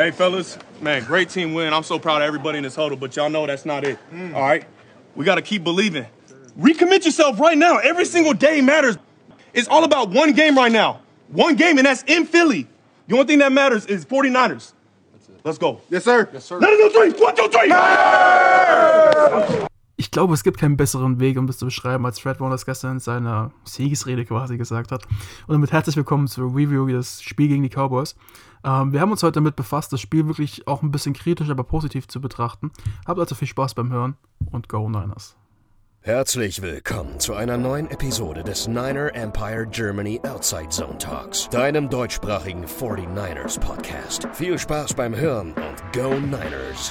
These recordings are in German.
Hey, fellas, man, great team win. I'm so proud of everybody in this huddle, but y'all know that's not it. Mm. All right? We got to keep believing. Recommit yourself right now. Every single day matters. It's all about one game right now. One game, and that's in Philly. The only thing that matters is 49ers. Let's go. Yes, sir. Yes, sir. Let us go three. One, two, three. Ich glaube, es gibt keinen besseren Weg, um das zu beschreiben, als Fred Warner das gestern in seiner Siegesrede quasi gesagt hat. Und damit herzlich willkommen zur Review des Spiel gegen die Cowboys. Ähm, wir haben uns heute damit befasst, das Spiel wirklich auch ein bisschen kritisch, aber positiv zu betrachten. Habt also viel Spaß beim Hören und Go Niners. Herzlich willkommen zu einer neuen Episode des Niner Empire Germany Outside Zone Talks, deinem deutschsprachigen 49ers Podcast. Viel Spaß beim Hören und Go Niners!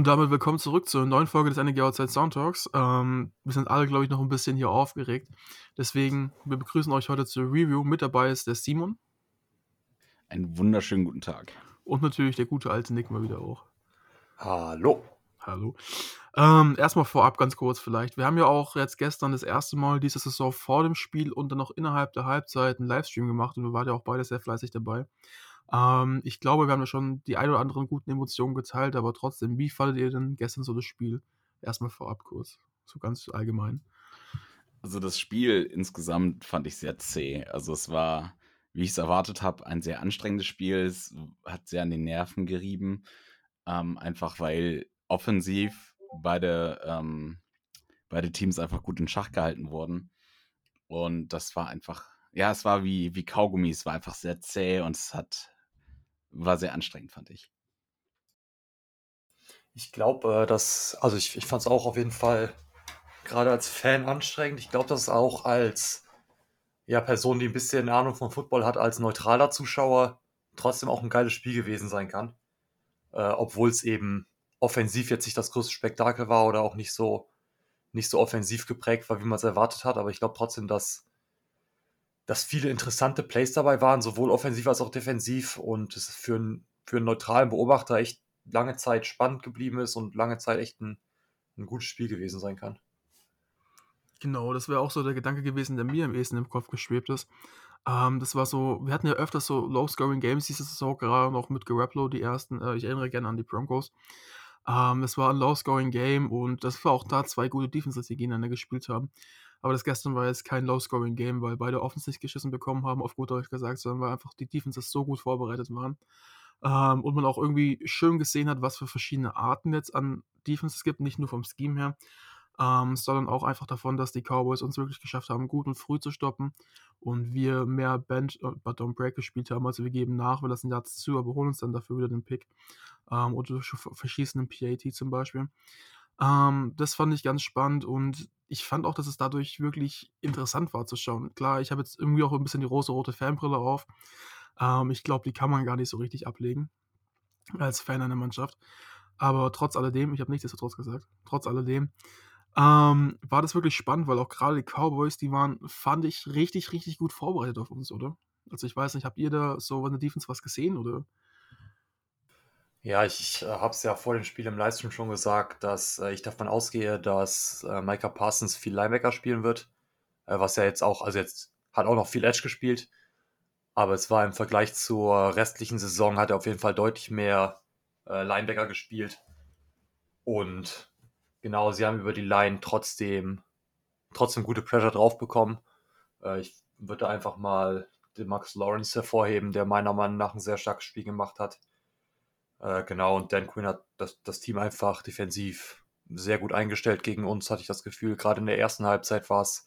Und damit willkommen zurück zur neuen Folge des NG Outside Sound Talks. Ähm, wir sind alle, glaube ich, noch ein bisschen hier aufgeregt. Deswegen, wir begrüßen euch heute zur Review. Mit dabei ist der Simon. Einen wunderschönen guten Tag. Und natürlich der gute alte Nick mal wieder auch. Hallo. Hallo. Ähm, erstmal vorab ganz kurz vielleicht. Wir haben ja auch jetzt gestern das erste Mal diese Saison vor dem Spiel und dann noch innerhalb der Halbzeit einen Livestream gemacht und wir waren ja auch beide sehr fleißig dabei. Ähm, ich glaube, wir haben ja schon die ein oder anderen guten Emotionen geteilt, aber trotzdem, wie fandet ihr denn gestern so das Spiel? Erstmal vorab kurz, so ganz allgemein. Also das Spiel insgesamt fand ich sehr zäh. Also es war, wie ich es erwartet habe, ein sehr anstrengendes Spiel. Es hat sehr an den Nerven gerieben. Ähm, einfach weil offensiv beide, ähm, beide Teams einfach gut in Schach gehalten wurden. Und das war einfach, ja, es war wie, wie Kaugummi, es war einfach sehr zäh und es hat war sehr anstrengend, fand ich. Ich glaube, äh, dass, also ich, ich fand es auch auf jeden Fall gerade als Fan anstrengend. Ich glaube, dass es auch als ja, Person, die ein bisschen Ahnung von Football hat, als neutraler Zuschauer trotzdem auch ein geiles Spiel gewesen sein kann. Äh, Obwohl es eben offensiv jetzt nicht das größte Spektakel war oder auch nicht so, nicht so offensiv geprägt war, wie man es erwartet hat. Aber ich glaube trotzdem, dass dass viele interessante Plays dabei waren, sowohl offensiv als auch defensiv und es für, einen, für einen neutralen Beobachter echt lange Zeit spannend geblieben ist und lange Zeit echt ein, ein gutes Spiel gewesen sein kann. Genau, das wäre auch so der Gedanke gewesen, der mir am ehesten im Kopf geschwebt ist. Ähm, das war so, wir hatten ja öfters so Low-Scoring-Games diese Saison, gerade noch mit Garoppolo, die ersten. Äh, ich erinnere gerne an die Broncos. Ähm, das war ein Low-Scoring-Game und das war auch da zwei gute Defenses, die gegeneinander gespielt haben. Aber das gestern war jetzt kein Low-Scoring-Game, weil beide offensichtlich geschissen bekommen haben, auf gut Deutsch gesagt, sondern weil einfach die Defenses so gut vorbereitet waren. Ähm, und man auch irgendwie schön gesehen hat, was für verschiedene Arten jetzt an Defenses gibt, nicht nur vom Scheme her, ähm, sondern auch einfach davon, dass die Cowboys uns wirklich geschafft haben, gut und früh zu stoppen und wir mehr Bend, äh, but don't break gespielt haben. Also wir geben nach, wir lassen Yards zu, aber holen uns dann dafür wieder den Pick ähm, oder verschießen einen PAT zum Beispiel. Ähm, das fand ich ganz spannend und ich fand auch, dass es dadurch wirklich interessant war zu schauen. Klar, ich habe jetzt irgendwie auch ein bisschen die rosa-rote Fanbrille auf. Ähm, ich glaube, die kann man gar nicht so richtig ablegen als Fan einer Mannschaft. Aber trotz alledem, ich habe nichtsdestotrotz gesagt, trotz alledem, ähm, war das wirklich spannend, weil auch gerade die Cowboys, die waren, fand ich, richtig, richtig gut vorbereitet auf uns, oder? Also ich weiß nicht, habt ihr da so in der Defense was gesehen, oder? Ja, ich, äh, habe es ja vor dem Spiel im Livestream schon gesagt, dass äh, ich davon ausgehe, dass äh, Micah Parsons viel Linebacker spielen wird. Äh, was ja jetzt auch, also jetzt hat auch noch viel Edge gespielt. Aber es war im Vergleich zur restlichen Saison, hat er auf jeden Fall deutlich mehr äh, Linebacker gespielt. Und genau, sie haben über die Line trotzdem, trotzdem gute Pressure drauf bekommen. Äh, ich würde einfach mal den Max Lawrence hervorheben, der meiner Meinung nach ein sehr starkes Spiel gemacht hat äh, genau, und Dan Quinn hat das, das Team einfach defensiv sehr gut eingestellt gegen uns, hatte ich das Gefühl. Gerade in der ersten Halbzeit war es,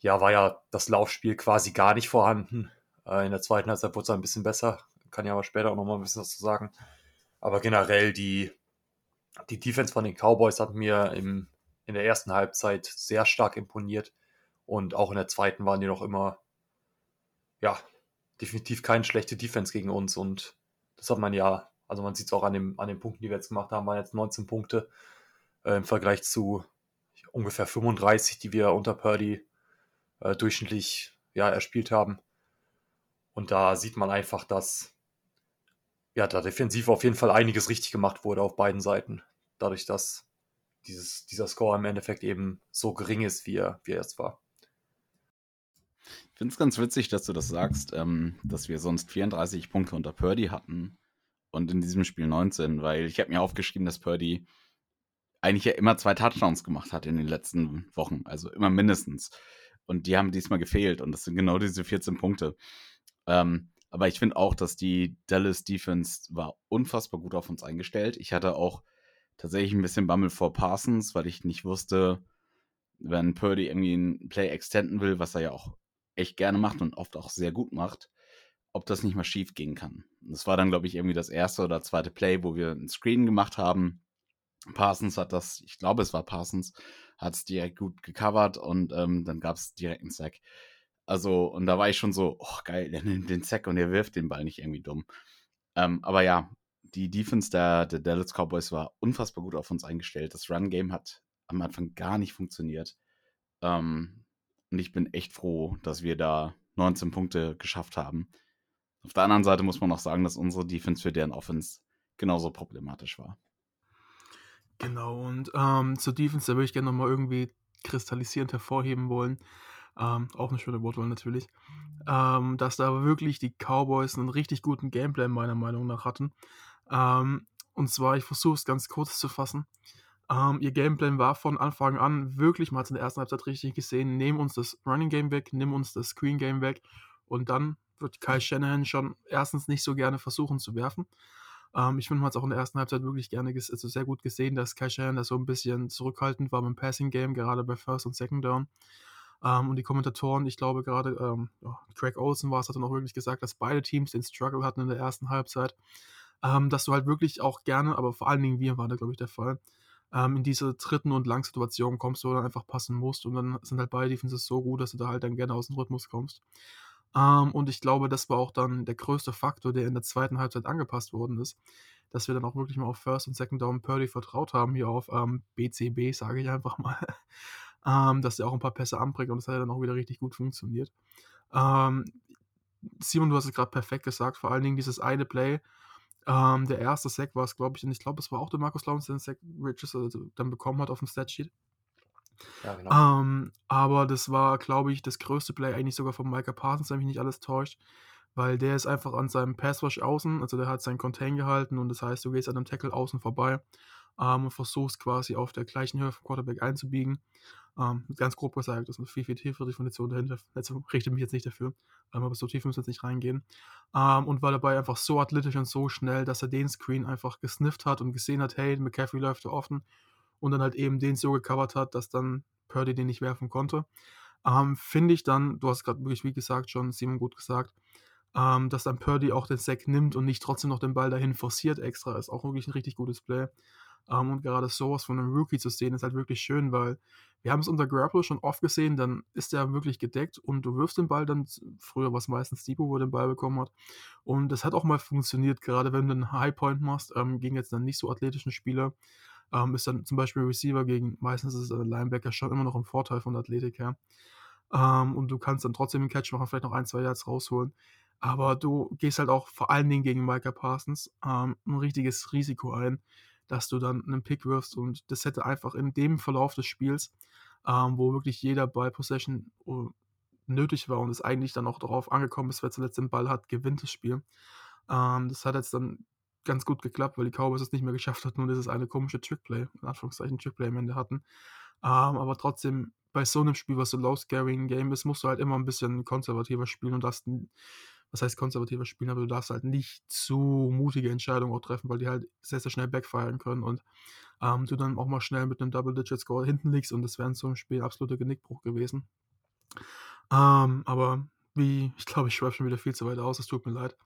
ja, war ja das Laufspiel quasi gar nicht vorhanden. Äh, in der zweiten Halbzeit wurde es ein bisschen besser. Kann ja aber später auch nochmal ein bisschen was zu sagen. Aber generell die, die Defense von den Cowboys hat mir im, in der ersten Halbzeit sehr stark imponiert. Und auch in der zweiten waren die noch immer, ja, definitiv keine schlechte Defense gegen uns. Und das hat man ja also man sieht es auch an, dem, an den Punkten, die wir jetzt gemacht haben, waren jetzt 19 Punkte äh, im Vergleich zu ungefähr 35, die wir unter Purdy äh, durchschnittlich ja, erspielt haben. Und da sieht man einfach, dass ja, da defensiv auf jeden Fall einiges richtig gemacht wurde auf beiden Seiten. Dadurch, dass dieses, dieser Score im Endeffekt eben so gering ist, wie er, wie er jetzt war. Ich finde es ganz witzig, dass du das sagst, ähm, dass wir sonst 34 Punkte unter Purdy hatten und in diesem Spiel 19, weil ich habe mir aufgeschrieben, dass Purdy eigentlich ja immer zwei Touchdowns gemacht hat in den letzten Wochen, also immer mindestens. Und die haben diesmal gefehlt und das sind genau diese 14 Punkte. Ähm, aber ich finde auch, dass die Dallas Defense war unfassbar gut auf uns eingestellt. Ich hatte auch tatsächlich ein bisschen Bammel vor Parsons, weil ich nicht wusste, wenn Purdy irgendwie ein Play extenden will, was er ja auch echt gerne macht und oft auch sehr gut macht, ob das nicht mal schief gehen kann. Das war dann, glaube ich, irgendwie das erste oder zweite Play, wo wir ein Screen gemacht haben. Parsons hat das, ich glaube, es war Parsons, hat es direkt gut gecovert und ähm, dann gab es direkt einen Sack. Also, und da war ich schon so, oh geil, der nimmt den Sack und er wirft den Ball nicht irgendwie dumm. Ähm, aber ja, die Defense der, der Dallas Cowboys war unfassbar gut auf uns eingestellt. Das Run-Game hat am Anfang gar nicht funktioniert. Ähm, und ich bin echt froh, dass wir da 19 Punkte geschafft haben. Auf der anderen Seite muss man auch sagen, dass unsere Defense für deren Offense genauso problematisch war. Genau, und ähm, zur Defense, da würde ich gerne nochmal irgendwie kristallisierend hervorheben wollen. Ähm, auch eine schöne Wortwahl natürlich. Ähm, dass da wirklich die Cowboys einen richtig guten Gameplay meiner Meinung nach hatten. Ähm, und zwar, ich versuche es ganz kurz zu fassen. Ähm, ihr Gameplan war von Anfang an wirklich, man hat es in der ersten Halbzeit richtig gesehen, nehmen uns das Running Game weg, nimm uns das Screen Game weg und dann wird Kyle Shanahan schon erstens nicht so gerne versuchen zu werfen. Ähm, ich finde, man hat es auch in der ersten Halbzeit wirklich gerne, also sehr gut gesehen, dass Kyle Shanahan da so ein bisschen zurückhaltend war beim Passing Game, gerade bei First und Second Down. Ähm, und die Kommentatoren, ich glaube gerade, ähm, Craig Olsen war es, hat dann auch wirklich gesagt, dass beide Teams den Struggle hatten in der ersten Halbzeit. Ähm, dass du halt wirklich auch gerne, aber vor allen Dingen wir waren da, glaube ich, der Fall, ähm, in diese dritten und Langsituationen kommst, wo du dann einfach passen musst und dann sind halt beide Defenses so gut, dass du da halt dann gerne aus dem Rhythmus kommst. Ähm, und ich glaube, das war auch dann der größte Faktor, der in der zweiten Halbzeit angepasst worden ist, dass wir dann auch wirklich mal auf First und Second Down Purdy vertraut haben, hier auf ähm, BCB, sage ich einfach mal, ähm, dass der auch ein paar Pässe anbringt und das hat dann auch wieder richtig gut funktioniert. Ähm, Simon, du hast es gerade perfekt gesagt, vor allen Dingen dieses eine Play, ähm, der erste Sack war es, glaube ich, und ich glaube, es war auch der Markus Lawrence, der den Sack Riches also dann bekommen hat auf dem Statsheet. Genau. Ähm, aber das war, glaube ich, das größte Play eigentlich sogar von Micah Parsons, wenn mich nicht alles täuscht, weil der ist einfach an seinem Passwash außen, also der hat seinen Contain gehalten und das heißt, du gehst an dem Tackle außen vorbei ähm, und versuchst quasi auf der gleichen Höhe vom Quarterback einzubiegen. Ähm, ganz grob gesagt, das ist eine viel, viel tiefere Definition dahinter. Also richte mich jetzt nicht dafür, ähm, aber so tief müssen wir jetzt nicht reingehen. Ähm, und war dabei einfach so athletisch und so schnell, dass er den Screen einfach gesnifft hat und gesehen hat, hey, McCaffrey läuft da offen und dann halt eben den so gecovert hat, dass dann Purdy den nicht werfen konnte. Ähm, Finde ich dann, du hast gerade wirklich, wie gesagt, schon Simon gut gesagt, ähm, dass dann Purdy auch den Sack nimmt und nicht trotzdem noch den Ball dahin forciert extra, ist auch wirklich ein richtig gutes Play. Ähm, und gerade sowas von einem Rookie zu sehen, ist halt wirklich schön, weil wir haben es unter Grapple schon oft gesehen, dann ist er wirklich gedeckt und du wirfst den Ball dann, früher war es meistens Debo, wo den Ball bekommen hat. Und das hat auch mal funktioniert, gerade wenn du einen High Point machst, ähm, gegen jetzt dann nicht so athletischen Spieler. Ähm, ist dann zum Beispiel Receiver gegen, meistens ist es ein Linebacker schon immer noch ein Vorteil von der Athletik her. Ähm, und du kannst dann trotzdem den Catch machen, vielleicht noch ein, zwei Yards rausholen. Aber du gehst halt auch vor allen Dingen gegen Micah Parsons ähm, ein richtiges Risiko ein dass du dann einen Pick wirfst und das hätte einfach in dem Verlauf des Spiels, ähm, wo wirklich jeder Ball Possession uh, nötig war und es eigentlich dann auch darauf angekommen ist, wer zuletzt den Ball hat, gewinnt das Spiel. Ähm, das hat jetzt dann ganz gut geklappt, weil die Cowboys es nicht mehr geschafft hatten und dieses eine komische Trickplay, in Anführungszeichen Trickplay am Ende hatten. Ähm, aber trotzdem, bei so einem Spiel, was so low-scaring Game ist, musst du halt immer ein bisschen konservativer spielen und das was heißt konservativer spielen, aber du darfst halt nicht zu mutige Entscheidungen auch treffen, weil die halt sehr, sehr schnell backfiren können und ähm, du dann auch mal schnell mit einem Double-Digit-Score hinten liegst und das wäre in so einem Spiel absoluter Genickbruch gewesen. Ähm, aber wie, ich glaube, ich schreibe schon wieder viel zu weit aus, es tut mir leid.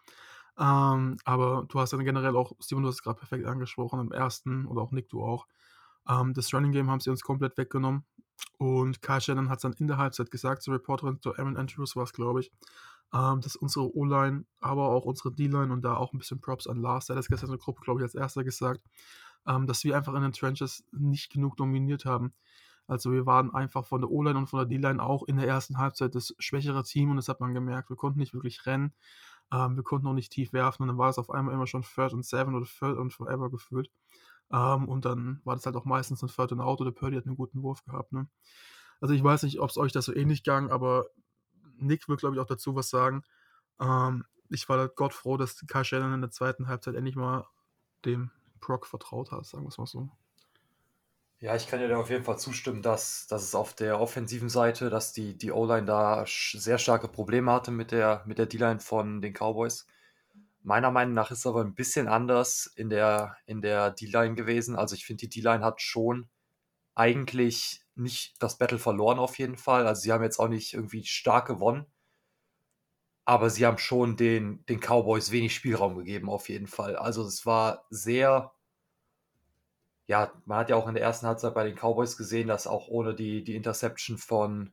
Ähm, aber du hast dann generell auch, Steven, du hast es gerade perfekt angesprochen, im ersten oder auch Nick, du auch. Ähm, das Running Game haben sie uns komplett weggenommen. Und Kyle Shannon hat es dann in der Halbzeit gesagt, zur Reporterin, zu Aaron Andrews war es, glaube ich, ähm, dass unsere O-Line, aber auch unsere D-Line und da auch ein bisschen Props an Lars, der hat das gestern in der Gruppe, glaube ich, als erster gesagt, ähm, dass wir einfach in den Trenches nicht genug dominiert haben. Also wir waren einfach von der O-Line und von der D-Line auch in der ersten Halbzeit das schwächere Team und das hat man gemerkt. Wir konnten nicht wirklich rennen, ähm, wir konnten auch nicht tief werfen und dann war es auf einmal immer schon Third und Seven oder Third und Forever gefühlt. Ähm, und dann war das halt auch meistens ein Third and Out oder Purdy hat einen guten Wurf gehabt. Ne? Also ich weiß nicht, ob es euch das so ähnlich ging, aber Nick will, glaube ich, auch dazu was sagen. Ähm, ich war Gott froh, dass Kai Shannon in der zweiten Halbzeit endlich mal dem Proc vertraut hat, sagen wir es mal so. Ja, ich kann dir da auf jeden Fall zustimmen, dass, dass es auf der offensiven Seite, dass die, die O-Line da sehr starke Probleme hatte mit der, mit der D-Line von den Cowboys. Meiner Meinung nach ist es aber ein bisschen anders in der, in der D-Line gewesen. Also ich finde, die D-Line hat schon eigentlich nicht das Battle verloren auf jeden Fall. Also sie haben jetzt auch nicht irgendwie stark gewonnen. Aber sie haben schon den, den Cowboys wenig Spielraum gegeben, auf jeden Fall. Also es war sehr ja, man hat ja auch in der ersten Halbzeit bei den Cowboys gesehen, dass auch ohne die, die Interception von,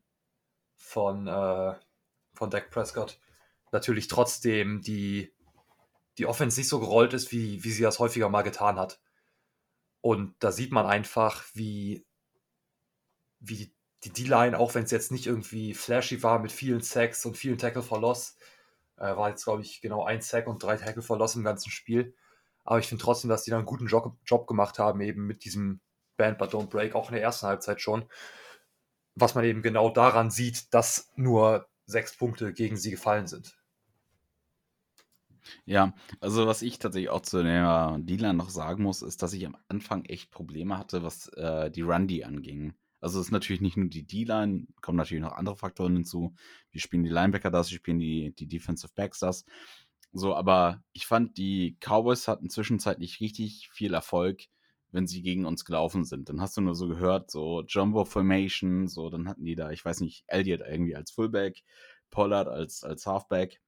von, äh, von Dak Prescott natürlich trotzdem die, die Offense nicht so gerollt ist, wie, wie sie das häufiger mal getan hat. Und da sieht man einfach, wie, wie die D-Line, auch wenn es jetzt nicht irgendwie flashy war mit vielen Sacks und vielen Tackle verloss, äh, war jetzt, glaube ich, genau ein Sack und drei Tackle verloss im ganzen Spiel aber ich finde trotzdem, dass die da einen guten Job, Job gemacht haben, eben mit diesem Band But Don't Break, auch in der ersten Halbzeit schon. Was man eben genau daran sieht, dass nur sechs Punkte gegen sie gefallen sind. Ja, also was ich tatsächlich auch zu der D-Line noch sagen muss, ist, dass ich am Anfang echt Probleme hatte, was äh, die Run-D anging. Also es ist natürlich nicht nur die D-Line, kommen natürlich noch andere Faktoren hinzu. Wie spielen die Linebacker das, wie spielen die, die Defensive Backs das. So, aber ich fand, die Cowboys hatten zwischenzeitlich richtig viel Erfolg, wenn sie gegen uns gelaufen sind. Dann hast du nur so gehört, so Jumbo Formation, so, dann hatten die da, ich weiß nicht, Elliott irgendwie als Fullback, Pollard als, als Halfback.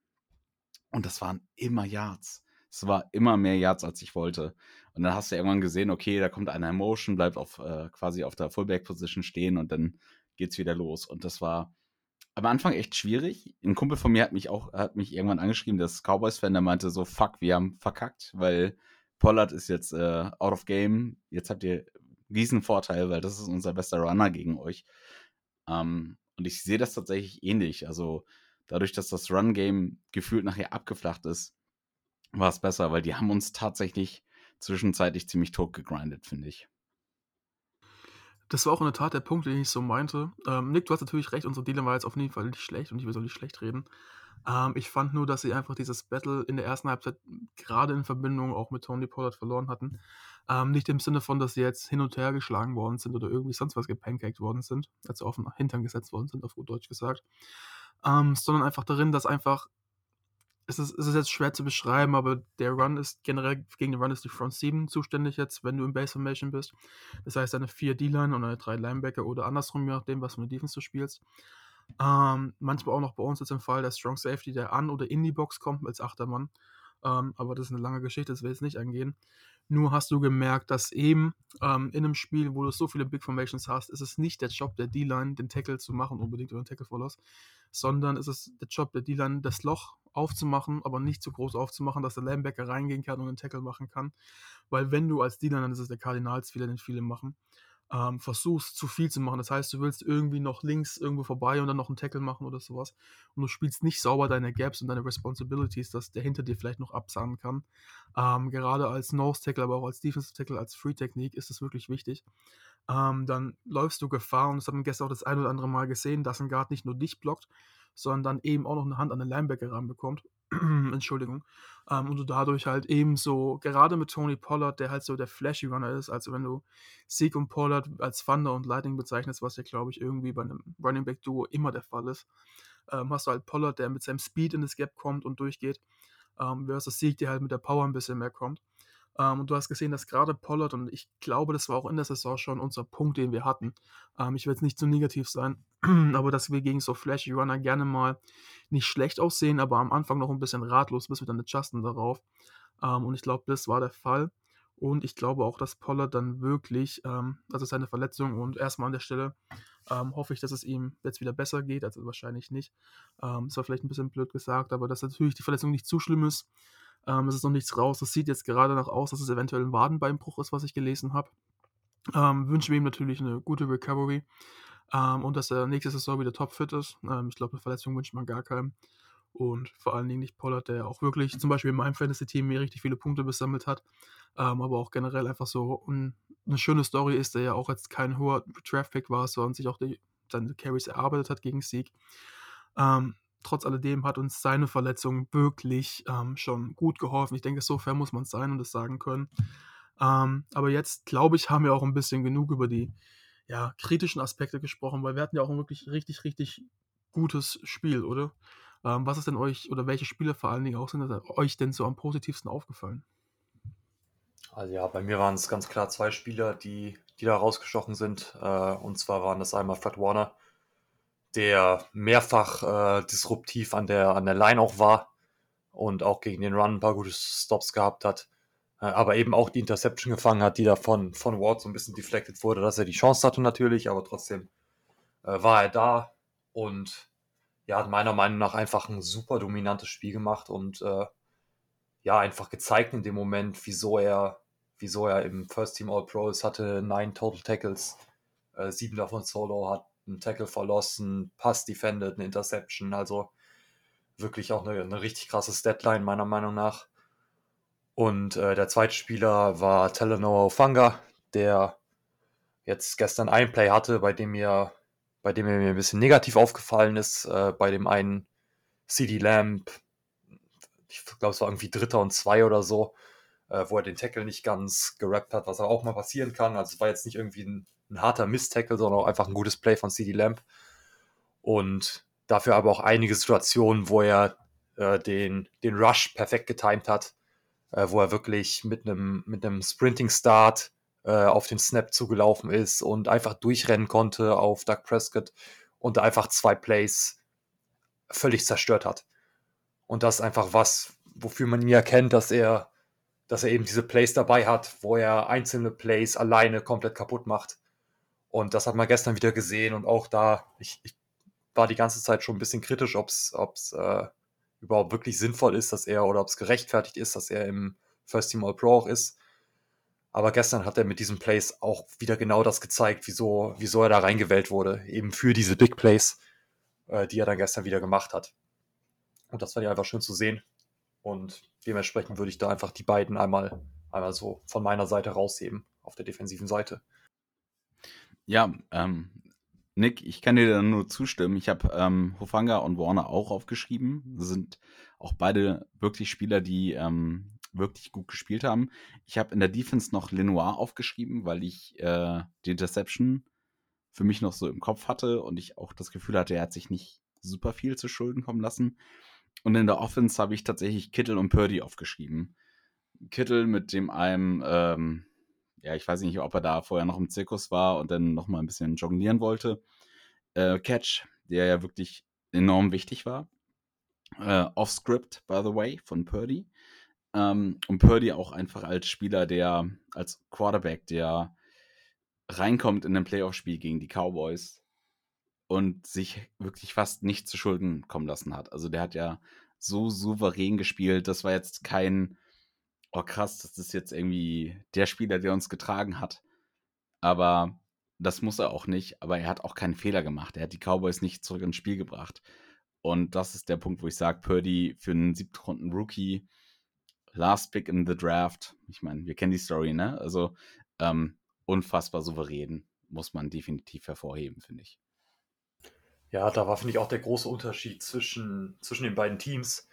Und das waren immer Yards. Es war immer mehr Yards, als ich wollte. Und dann hast du irgendwann gesehen, okay, da kommt einer Emotion, bleibt auf, äh, quasi auf der Fullback-Position stehen und dann geht's wieder los. Und das war, am Anfang echt schwierig. Ein Kumpel von mir hat mich auch, hat mich irgendwann angeschrieben, das Cowboys-Fan, der meinte so, fuck, wir haben verkackt, weil Pollard ist jetzt äh, out of game. Jetzt habt ihr diesen Vorteil, weil das ist unser bester Runner gegen euch. Ähm, und ich sehe das tatsächlich ähnlich. Also dadurch, dass das Run-Game gefühlt nachher abgeflacht ist, war es besser, weil die haben uns tatsächlich zwischenzeitlich ziemlich tot gegrindet, finde ich. Das war auch in der Tat der Punkt, den ich so meinte. Ähm, Nick, du hast natürlich recht, unsere Dealer war jetzt auf jeden Fall nicht schlecht und ich will so nicht schlecht reden. Ähm, ich fand nur, dass sie einfach dieses Battle in der ersten Halbzeit gerade in Verbindung auch mit Tony Pollard verloren hatten. Ähm, nicht im Sinne von, dass sie jetzt hin und her geschlagen worden sind oder irgendwie sonst was gepancaked worden sind, also auf den Hintern gesetzt worden sind, auf gut Deutsch gesagt. Ähm, sondern einfach darin, dass einfach es ist, es ist jetzt schwer zu beschreiben, aber der Run ist generell, gegen den Run ist die Front 7 zuständig jetzt, wenn du im Base Formation bist. Das heißt, eine 4 D-Line und eine 3 Linebacker oder andersrum, je nachdem, was für eine Defense du spielst. Ähm, manchmal auch noch bei uns jetzt im Fall der Strong Safety, der an oder in die Box kommt als Achtermann. Ähm, aber das ist eine lange Geschichte, das will ich jetzt nicht angehen. Nur hast du gemerkt, dass eben ähm, in einem Spiel, wo du so viele Big Formations hast, ist es nicht der Job der D-Line, den Tackle zu machen, unbedingt oder den Tackle Verlust, sondern ist es der Job der D-Line, das Loch aufzumachen, aber nicht zu groß aufzumachen, dass der Linebacker reingehen kann und einen Tackle machen kann. Weil wenn du als D-Line, dann ist es der Kardinalsfehler, den viele machen, ähm, versuchst zu viel zu machen. Das heißt, du willst irgendwie noch links irgendwo vorbei und dann noch einen Tackle machen oder sowas. Und du spielst nicht sauber deine Gaps und deine Responsibilities, dass der hinter dir vielleicht noch absahnen kann. Ähm, gerade als Nose Tackle, aber auch als Defensive Tackle, als Free Technique ist das wirklich wichtig. Ähm, dann läufst du Gefahr und das haben wir gestern auch das ein oder andere Mal gesehen, dass ein Guard nicht nur dich blockt, sondern dann eben auch noch eine Hand an den Linebacker ranbekommt. Entschuldigung. Ähm, und du dadurch halt eben so, gerade mit Tony Pollard, der halt so der Flashy Runner ist, also wenn du Sieg und Pollard als Thunder und Lightning bezeichnest, was ja glaube ich irgendwie bei einem Running Back Duo immer der Fall ist, ähm, hast du halt Pollard, der mit seinem Speed in das Gap kommt und durchgeht, ähm, versus Sieg, der halt mit der Power ein bisschen mehr kommt. Ähm, und du hast gesehen, dass gerade Pollard, und ich glaube, das war auch in der Saison schon unser Punkt, den wir hatten. Ähm, ich will jetzt nicht zu negativ sein, aber dass wir gegen so flashy Runner gerne mal nicht schlecht aussehen, aber am Anfang noch ein bisschen ratlos, bis wir dann adjusten darauf. Ähm, und ich glaube, das war der Fall. Und ich glaube auch, dass Pollard dann wirklich, ähm, also seine Verletzung und erstmal an der Stelle ähm, hoffe ich, dass es ihm jetzt wieder besser geht, also wahrscheinlich nicht. Ähm, das war vielleicht ein bisschen blöd gesagt, aber dass natürlich die Verletzung nicht zu schlimm ist. Ähm, es ist noch nichts raus. Das sieht jetzt gerade noch aus, dass es eventuell ein Wadenbeinbruch ist, was ich gelesen habe. Ähm, wünsche ihm natürlich eine gute Recovery ähm, und dass er nächste Saison wieder topfit ist. Ähm, ich glaube, eine Verletzung wünscht man gar keinem. und vor allen Dingen nicht Pollard, der auch wirklich zum Beispiel in meinem Fantasy-Team mir richtig viele Punkte gesammelt hat, ähm, aber auch generell einfach so ein, eine schöne Story ist, der ja auch jetzt kein hoher Draft-Pick war, sondern sich auch die, seine Carries erarbeitet hat gegen Sieg. Ähm, trotz alledem hat uns seine Verletzung wirklich ähm, schon gut geholfen. Ich denke, so fair muss man sein und das sagen können. Ähm, aber jetzt, glaube ich, haben wir auch ein bisschen genug über die ja, kritischen Aspekte gesprochen, weil wir hatten ja auch ein wirklich richtig, richtig gutes Spiel, oder? Ähm, was ist denn euch, oder welche Spiele vor allen Dingen auch sind euch denn so am positivsten aufgefallen? Also ja, bei mir waren es ganz klar zwei Spieler, die, die da rausgestochen sind. Äh, und zwar waren das einmal Fred Warner, der mehrfach äh, disruptiv an der, an der Line auch war und auch gegen den Run ein paar gute Stops gehabt hat. Äh, aber eben auch die Interception gefangen hat, die da von, von Ward so ein bisschen deflected wurde, dass er die Chance hatte natürlich, aber trotzdem äh, war er da und ja, hat meiner Meinung nach einfach ein super dominantes Spiel gemacht und äh, ja, einfach gezeigt in dem Moment, wieso er, wieso er im First Team All Pro ist, hatte neun Total Tackles, äh, sieben davon Solo, hat einen Tackle verlassen, Pass defended, eine Interception, also wirklich auch eine, eine richtig krasse Statline meiner Meinung nach. Und äh, der zweite Spieler war Telenoa Ofanga, der jetzt gestern ein Play hatte, bei dem mir, bei dem mir ein bisschen negativ aufgefallen ist, äh, bei dem einen CD Lamp, ich glaube, es war irgendwie Dritter und Zwei oder so, äh, wo er den Tackle nicht ganz gerappt hat, was auch mal passieren kann. Also es war jetzt nicht irgendwie ein, ein harter Miss-Tackle, sondern auch einfach ein gutes Play von CD Lamp. Und dafür aber auch einige Situationen, wo er äh, den, den Rush perfekt getimed hat äh, wo er wirklich mit einem mit einem Sprinting Start äh, auf den Snap zugelaufen ist und einfach durchrennen konnte auf Doug Prescott und einfach zwei Plays völlig zerstört hat. Und das ist einfach was, wofür man ihn erkennt, dass er, dass er eben diese Plays dabei hat, wo er einzelne Plays alleine komplett kaputt macht. Und das hat man gestern wieder gesehen und auch da, ich, ich war die ganze Zeit schon ein bisschen kritisch, ob es äh, überhaupt wirklich sinnvoll ist, dass er oder ob es gerechtfertigt ist, dass er im First Team All Pro auch ist. Aber gestern hat er mit diesem Plays auch wieder genau das gezeigt, wieso, wieso er da reingewählt wurde. Eben für diese Big Plays, äh, die er dann gestern wieder gemacht hat. Und das war ja einfach schön zu sehen. Und dementsprechend würde ich da einfach die beiden einmal, einmal so von meiner Seite rausheben, auf der defensiven Seite. Ja, ähm, Nick, ich kann dir da nur zustimmen. Ich habe ähm, Hofanga und Warner auch aufgeschrieben. Sind auch beide wirklich Spieler, die ähm, wirklich gut gespielt haben. Ich habe in der Defense noch Lenoir aufgeschrieben, weil ich äh, die Interception für mich noch so im Kopf hatte und ich auch das Gefühl hatte, er hat sich nicht super viel zu Schulden kommen lassen. Und in der Offense habe ich tatsächlich Kittel und Purdy aufgeschrieben. Kittel mit dem einem ähm, ja, ich weiß nicht, ob er da vorher noch im Zirkus war und dann noch mal ein bisschen jonglieren wollte. Äh, Catch, der ja wirklich enorm wichtig war. Äh, Off-Script, by the way, von Purdy. Ähm, und Purdy auch einfach als Spieler, der, als Quarterback, der reinkommt in ein Playoff-Spiel gegen die Cowboys und sich wirklich fast nicht zu Schulden kommen lassen hat. Also der hat ja so souverän gespielt. Das war jetzt kein oh krass, das ist jetzt irgendwie der Spieler, der uns getragen hat. Aber das muss er auch nicht. Aber er hat auch keinen Fehler gemacht. Er hat die Cowboys nicht zurück ins Spiel gebracht. Und das ist der Punkt, wo ich sage, Purdy für einen siebten Runden Rookie, Last Pick in the Draft. Ich meine, wir kennen die Story, ne? Also ähm, unfassbar souverän, muss man definitiv hervorheben, finde ich. Ja, da war, finde ich, auch der große Unterschied zwischen, zwischen den beiden Teams,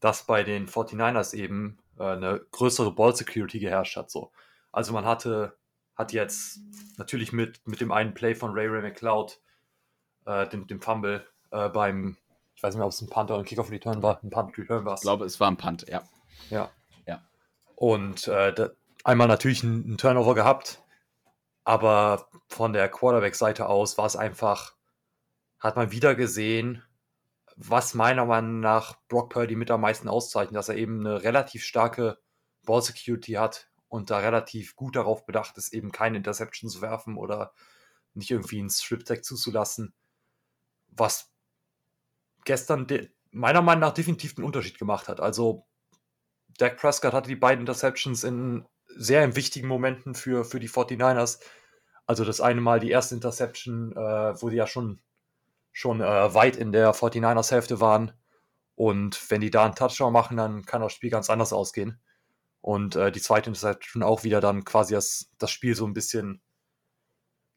dass bei den 49ers eben äh, eine größere Ball Security geherrscht hat. So. Also man hatte, hat jetzt natürlich mit, mit dem einen Play von Ray Ray McLeod, äh, dem, dem Fumble äh, beim, ich weiß nicht mehr, ob es ein Punt oder ein Kickoff Return war, ein Punt Return war Ich glaube, es war ein Punt, ja. Ja. ja. Und äh, da, einmal natürlich ein, ein Turnover gehabt, aber von der Quarterback-Seite aus war es einfach, hat man wieder gesehen, was meiner Meinung nach Brock Purdy mit am meisten auszeichnet, dass er eben eine relativ starke Ball Security hat und da relativ gut darauf bedacht ist, eben keine Interception zu werfen oder nicht irgendwie einen Strip-Tag zuzulassen, was gestern meiner Meinung nach definitiv einen Unterschied gemacht hat. Also Dak Prescott hatte die beiden Interceptions in sehr in wichtigen Momenten für, für die 49ers. Also das eine Mal die erste Interception, äh, wo sie ja schon schon äh, weit in der 49ers Hälfte waren Und wenn die da einen Touchdown machen, dann kann das Spiel ganz anders ausgehen. Und äh, die zweite Interception auch wieder dann quasi das, das Spiel so ein bisschen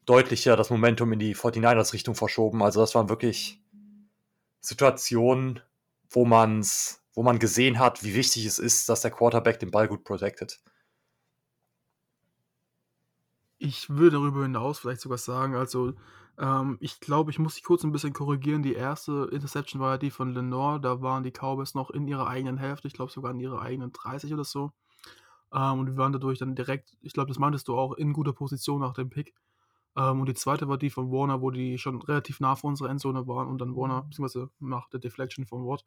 deutlicher, das Momentum in die 49ers-Richtung verschoben. Also das waren wirklich Situationen, wo man's, wo man gesehen hat, wie wichtig es ist, dass der Quarterback den Ball gut protected. Ich würde darüber hinaus vielleicht sogar sagen, also ähm, ich glaube, ich muss dich kurz ein bisschen korrigieren. Die erste Interception war ja die von Lenore. Da waren die Cowboys noch in ihrer eigenen Hälfte, ich glaube sogar in ihrer eigenen 30 oder so. Ähm, und wir waren dadurch dann direkt, ich glaube, das meintest du auch, in guter Position nach dem Pick. Ähm, und die zweite war die von Warner, wo die schon relativ nah vor unserer Endzone waren und dann Warner, beziehungsweise nach der Deflection von Watt.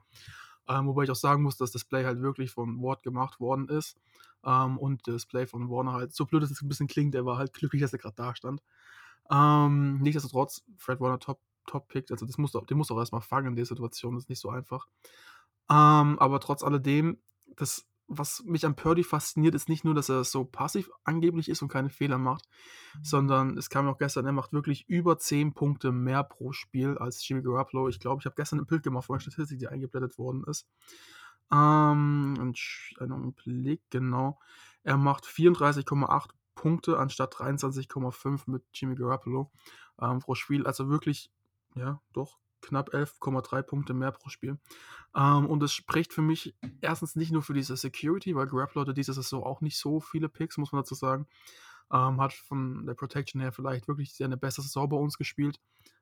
Ähm, wobei ich auch sagen muss, dass das Play halt wirklich von Watt gemacht worden ist. Ähm, und das Play von Warner halt, so blöd dass es ein bisschen klingt, der war halt glücklich, dass er gerade da stand. Ähm, nichtsdestotrotz, Fred Warner top, top pickt. Also das muss, den muss auch erstmal fangen in der Situation, das ist nicht so einfach. Ähm, aber trotz alledem, das was mich an Purdy fasziniert, ist nicht nur, dass er so passiv angeblich ist und keine Fehler macht, sondern es kam auch gestern, er macht wirklich über 10 Punkte mehr pro Spiel als Jimmy Garoppolo. Ich glaube, ich habe gestern ein Bild gemacht von der Statistik, die eingeblendet worden ist. Ähm, einen Blick, genau. Er macht 34,8 Punkte anstatt 23,5 mit Jimmy Garoppolo ähm, pro Spiel. Also wirklich, ja, doch knapp 11,3 Punkte mehr pro Spiel. Ähm, und es spricht für mich erstens nicht nur für diese Security, weil Grappler hatte dieses Saison auch nicht so viele Picks, muss man dazu sagen. Ähm, hat von der Protection her vielleicht wirklich sehr eine bessere Saison bei uns gespielt.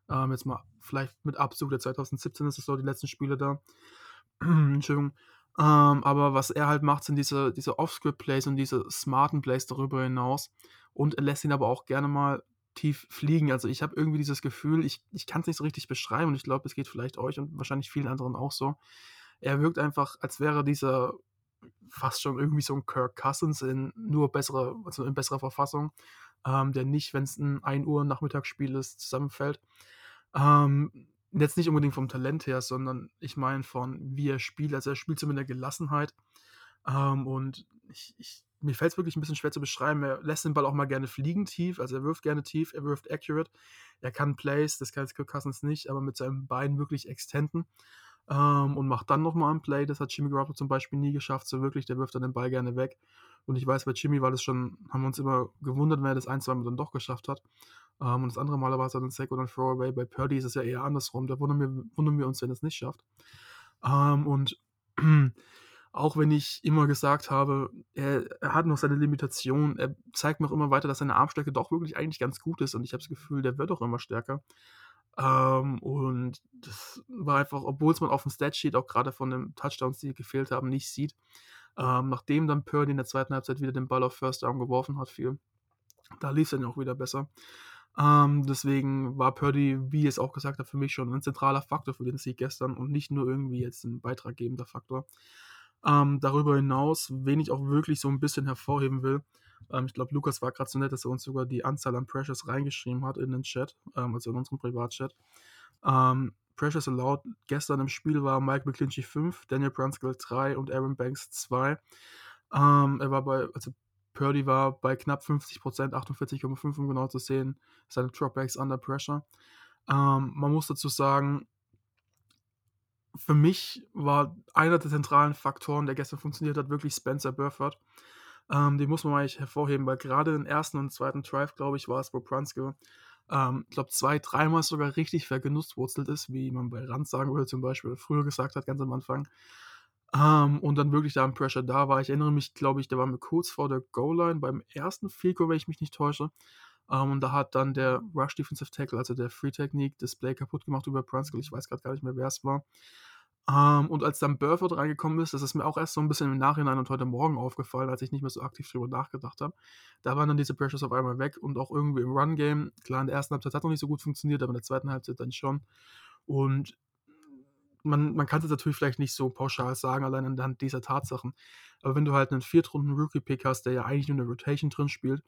Ähm, jetzt mal vielleicht mit Abzug der 2017 ist es so die letzten Spiele da. Entschuldigung. Ähm, aber was er halt macht, sind diese, diese Off-Script-Plays und diese smarten Plays darüber hinaus. Und er lässt ihn aber auch gerne mal tief fliegen. Also ich habe irgendwie dieses Gefühl, ich, ich kann es nicht so richtig beschreiben und ich glaube, es geht vielleicht euch und wahrscheinlich vielen anderen auch so. Er wirkt einfach, als wäre dieser fast schon irgendwie so ein Kirk Cousins in nur bessere, also in besserer Verfassung, ähm, der nicht, wenn es ein 1 Uhr Nachmittagsspiel ist, zusammenfällt. Ähm, jetzt nicht unbedingt vom Talent her, sondern ich meine von wie er spielt. Also er spielt so mit der Gelassenheit. Ähm, und ich, ich mir fällt es wirklich ein bisschen schwer zu beschreiben. Er lässt den Ball auch mal gerne fliegen tief, also er wirft gerne tief, er wirft accurate. Er kann Plays, das kann jetzt Kirk Cousins nicht, aber mit seinen Beinen wirklich extenden ähm, und macht dann nochmal ein Play. Das hat Jimmy Garoppolo zum Beispiel nie geschafft, so wirklich. Der wirft dann den Ball gerne weg. Und ich weiß, bei Jimmy war das schon, haben wir uns immer gewundert, wenn er das ein, zwei Mal dann doch geschafft hat. Ähm, und das andere Mal war es dann ein Sack oder ein Throwaway. Bei Purdy ist es ja eher andersrum. Da wundern wir, wundern wir uns, wenn es nicht schafft. Ähm, und auch wenn ich immer gesagt habe, er, er hat noch seine Limitation, er zeigt mir auch immer weiter, dass seine Armstärke doch wirklich eigentlich ganz gut ist und ich habe das Gefühl, der wird auch immer stärker. Ähm, und das war einfach, obwohl es man auf dem Statsheet auch gerade von den Touchdowns, die gefehlt haben, nicht sieht. Ähm, nachdem dann Purdy in der zweiten Halbzeit wieder den Ball auf First Down geworfen hat, viel, da lief es dann auch wieder besser. Ähm, deswegen war Purdy, wie es auch gesagt habe, für mich schon ein zentraler Faktor für den Sieg gestern und nicht nur irgendwie jetzt ein beitraggebender Faktor. Ähm, darüber hinaus, wen ich auch wirklich so ein bisschen hervorheben will, ähm, ich glaube, Lukas war gerade so nett, dass er uns sogar die Anzahl an Pressures reingeschrieben hat in den Chat, ähm, also in unserem Privatchat. Ähm, Pressures allowed gestern im Spiel war Mike McClinchy 5, Daniel Brunskill 3 und Aaron Banks 2. Ähm, er war bei, also Purdy war bei knapp 50%, 48,5 um genau zu sehen, seine Dropbacks under pressure. Ähm, man muss dazu sagen, für mich war einer der zentralen Faktoren, der gestern funktioniert hat, wirklich Spencer Burford. Ähm, den muss man eigentlich hervorheben, weil gerade im ersten und zweiten Drive, glaube ich, war es, wo Prunske, ähm, ich glaube, zwei, dreimal sogar richtig vergenusswurzelt ist, wie man bei Rand sagen würde, zum Beispiel, früher gesagt hat, ganz am Anfang. Ähm, und dann wirklich da ein Pressure da war. Ich erinnere mich, glaube ich, der war mir kurz vor der Goal-Line beim ersten Field Goal, wenn ich mich nicht täusche. Ähm, und da hat dann der Rush Defensive Tackle, also der Free Technique, das Play kaputt gemacht über Brunskill. Ich weiß gerade gar nicht mehr, wer es war. Ähm, und als dann Burford reingekommen ist, das ist mir auch erst so ein bisschen im Nachhinein und heute Morgen aufgefallen, als ich nicht mehr so aktiv drüber nachgedacht habe. Da waren dann diese Pressures auf einmal weg und auch irgendwie im Run-Game. Klar, in der ersten Halbzeit hat noch nicht so gut funktioniert, aber in der zweiten Halbzeit dann schon. Und man, man kann es natürlich vielleicht nicht so pauschal sagen, allein anhand dieser Tatsachen. Aber wenn du halt einen Viertrunden-Rookie-Pick hast, der ja eigentlich nur eine Rotation drin spielt,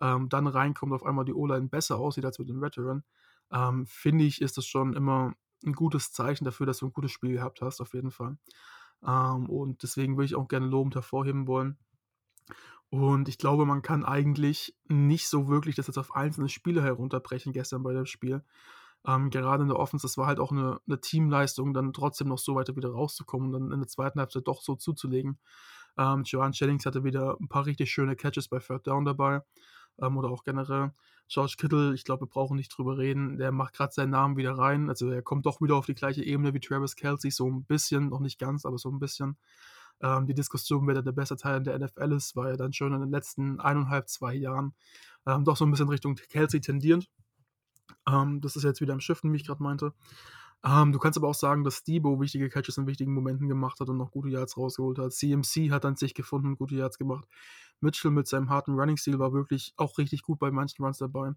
ähm, dann reinkommt, auf einmal die O-Line besser aussieht als mit dem Veteran, ähm, finde ich, ist das schon immer ein gutes Zeichen dafür, dass du ein gutes Spiel gehabt hast, auf jeden Fall. Ähm, und deswegen würde ich auch gerne lobend hervorheben wollen. Und ich glaube, man kann eigentlich nicht so wirklich das jetzt auf einzelne Spiele herunterbrechen gestern bei dem Spiel. Ähm, gerade in der Offense, das war halt auch eine, eine Teamleistung, dann trotzdem noch so weiter wieder rauszukommen und dann in der zweiten Halbzeit doch so zuzulegen. Ähm, Joan Jennings hatte wieder ein paar richtig schöne Catches bei Third Down dabei ähm, oder auch generell. George Kittle, ich glaube, wir brauchen nicht drüber reden, der macht gerade seinen Namen wieder rein. Also er kommt doch wieder auf die gleiche Ebene wie Travis Kelsey, so ein bisschen, noch nicht ganz, aber so ein bisschen. Ähm, die Diskussion, wer der beste Teil in der NFL ist, war ja dann schon in den letzten eineinhalb, zwei Jahren ähm, doch so ein bisschen Richtung Kelsey tendierend. Ähm, das ist jetzt wieder im Shiften, wie ich gerade meinte. Ähm, du kannst aber auch sagen, dass Debo wichtige Catches in wichtigen Momenten gemacht hat und noch gute Yards rausgeholt hat. CMC hat an sich gefunden und gute Yards gemacht. Mitchell mit seinem harten Running-Stil war wirklich auch richtig gut bei manchen Runs dabei.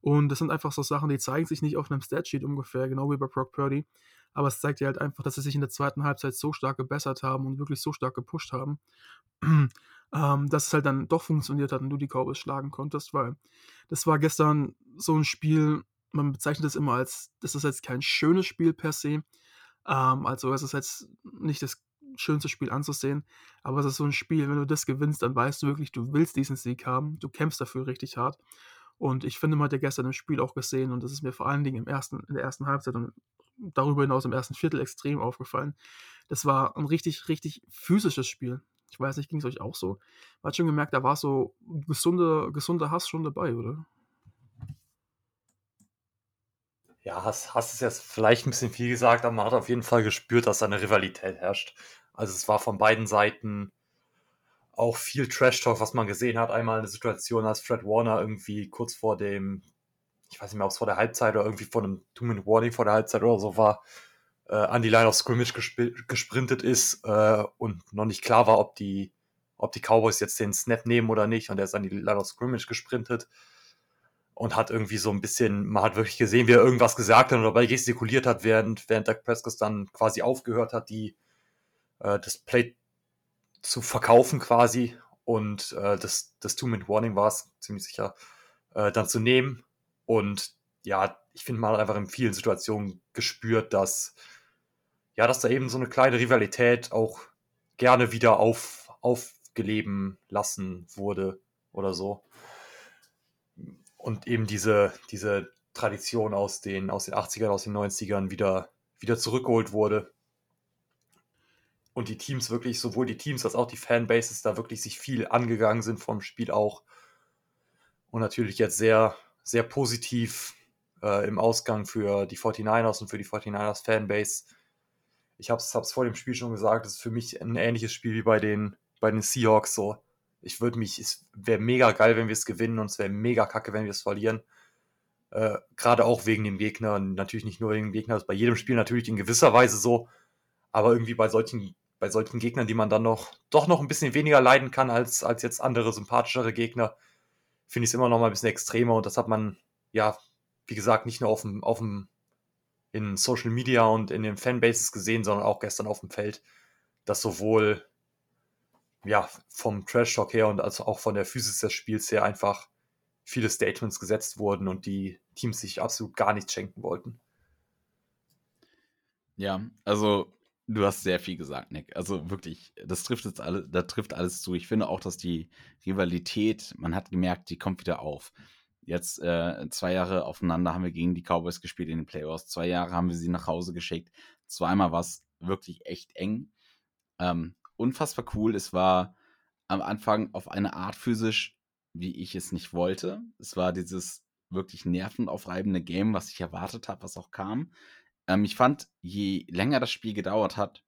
Und das sind einfach so Sachen, die zeigen sich nicht auf einem Statsheet ungefähr, genau wie bei Brock Purdy. Aber es zeigt dir halt einfach, dass sie sich in der zweiten Halbzeit so stark gebessert haben und wirklich so stark gepusht haben, ähm, dass es halt dann doch funktioniert hat und du die Cowboys schlagen konntest, weil das war gestern so ein Spiel, man bezeichnet es immer als, das ist jetzt kein schönes Spiel per se. Ähm, also es ist jetzt nicht das schönste Spiel anzusehen, aber es ist so ein Spiel, wenn du das gewinnst, dann weißt du wirklich, du willst diesen Sieg haben, du kämpfst dafür richtig hart. Und ich finde, man hat ja gestern im Spiel auch gesehen, und das ist mir vor allen Dingen im ersten, in der ersten Halbzeit und darüber hinaus im ersten Viertel extrem aufgefallen. Das war ein richtig, richtig physisches Spiel. Ich weiß nicht, ging es euch auch so? Man hat schon gemerkt, da war so gesunder, gesunder Hass schon dabei, oder? Ja, Hass, Hass ist jetzt vielleicht ein bisschen viel gesagt, aber man hat auf jeden Fall gespürt, dass da eine Rivalität herrscht. Also es war von beiden Seiten auch viel Trash-Talk, was man gesehen hat. Einmal eine Situation, als Fred Warner irgendwie kurz vor dem, ich weiß nicht mehr, ob es vor der Halbzeit oder irgendwie vor einem Two-Minute-Warning vor der Halbzeit oder so war, äh, an die Line of Scrimmage gesp gesprintet ist äh, und noch nicht klar war, ob die, ob die Cowboys jetzt den Snap nehmen oder nicht. Und er ist an die Line of Scrimmage gesprintet und hat irgendwie so ein bisschen, man hat wirklich gesehen, wie er irgendwas gesagt hat und dabei gestikuliert hat, während, während Doug Prescott dann quasi aufgehört hat, die, äh, das Play zu verkaufen quasi und äh, das, das Two-Minute-Warning war es, ziemlich sicher, äh, dann zu nehmen. Und ja, ich finde, man hat einfach in vielen Situationen gespürt, dass, ja, dass da eben so eine kleine Rivalität auch gerne wieder auf, aufgeleben lassen wurde oder so und eben diese, diese Tradition aus den, aus den 80ern, aus den 90ern wieder, wieder zurückgeholt wurde. Und die Teams wirklich, sowohl die Teams als auch die Fanbases da wirklich sich viel angegangen sind vom Spiel auch. Und natürlich jetzt sehr, sehr positiv äh, im Ausgang für die 49ers und für die 49ers Fanbase. Ich habe es vor dem Spiel schon gesagt, es ist für mich ein ähnliches Spiel wie bei den, bei den Seahawks so ich würde mich, es wäre mega geil, wenn wir es gewinnen und es wäre mega kacke, wenn wir es verlieren. Äh, Gerade auch wegen dem Gegner, natürlich nicht nur wegen dem Gegner, das ist bei jedem Spiel natürlich in gewisser Weise so, aber irgendwie bei solchen, bei solchen Gegnern, die man dann noch, doch noch ein bisschen weniger leiden kann als, als jetzt andere sympathischere Gegner, finde ich es immer noch mal ein bisschen extremer und das hat man, ja, wie gesagt, nicht nur auf dem, auf dem, in Social Media und in den Fanbases gesehen, sondern auch gestern auf dem Feld, dass sowohl ja, vom Trash-Talk her und also auch von der Physis des Spiels her einfach viele Statements gesetzt wurden und die Teams sich absolut gar nichts schenken wollten. Ja, also du hast sehr viel gesagt, Nick. Also wirklich, das trifft jetzt alle, da trifft alles zu. Ich finde auch, dass die Rivalität, man hat gemerkt, die kommt wieder auf. Jetzt äh, zwei Jahre aufeinander haben wir gegen die Cowboys gespielt in den Playoffs. Zwei Jahre haben wir sie nach Hause geschickt. Zweimal war es wirklich echt eng. Ähm, unfassbar cool. Es war am Anfang auf eine Art physisch, wie ich es nicht wollte. Es war dieses wirklich nervenaufreibende Game, was ich erwartet habe, was auch kam. Ähm, ich fand, je länger das Spiel gedauert hat,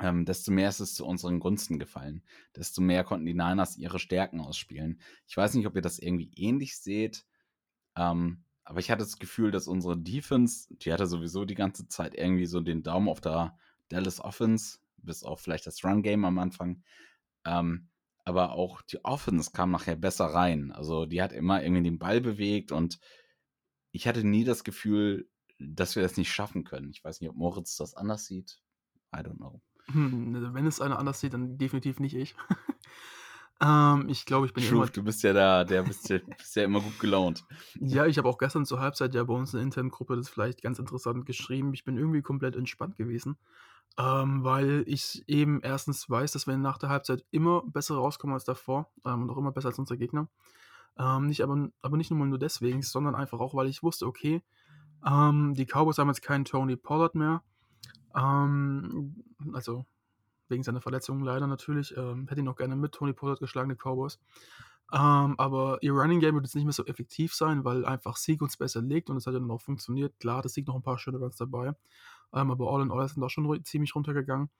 ähm, desto mehr ist es zu unseren Gunsten gefallen. Desto mehr konnten die Niners ihre Stärken ausspielen. Ich weiß nicht, ob ihr das irgendwie ähnlich seht, ähm, aber ich hatte das Gefühl, dass unsere Defense, die hatte sowieso die ganze Zeit irgendwie so den Daumen auf der Dallas Offense bis auf vielleicht das Run-Game am Anfang. Ähm, aber auch die Offense kam nachher besser rein. Also die hat immer irgendwie den Ball bewegt und ich hatte nie das Gefühl, dass wir das nicht schaffen können. Ich weiß nicht, ob Moritz das anders sieht. I don't know. Hm, also wenn es einer anders sieht, dann definitiv nicht ich. ähm, ich glaube, ich bin Schuf, immer... du bist ja da, der bist ja, bist ja immer gut gelaunt. Ja, ich habe auch gestern zur Halbzeit ja bei uns in der internen Gruppe das vielleicht ganz interessant geschrieben. Ich bin irgendwie komplett entspannt gewesen. Ähm, weil ich eben erstens weiß, dass wir nach der Halbzeit immer besser rauskommen als davor ähm, und auch immer besser als unsere Gegner. Ähm, nicht aber, aber nicht nur nur deswegen, sondern einfach auch, weil ich wusste, okay, Ähm, die Cowboys haben jetzt keinen Tony Pollard mehr. Ähm, also wegen seiner Verletzung leider natürlich. Ähm, hätte ihn auch gerne mit Tony Pollard geschlagen, die Cowboys. Ähm, aber ihr Running Game wird jetzt nicht mehr so effektiv sein, weil einfach Sieg uns besser legt und es hat ja dann auch funktioniert. Klar, das Sieg noch ein paar schöne Runs dabei. Ähm, aber All in All sind auch schon ziemlich runtergegangen.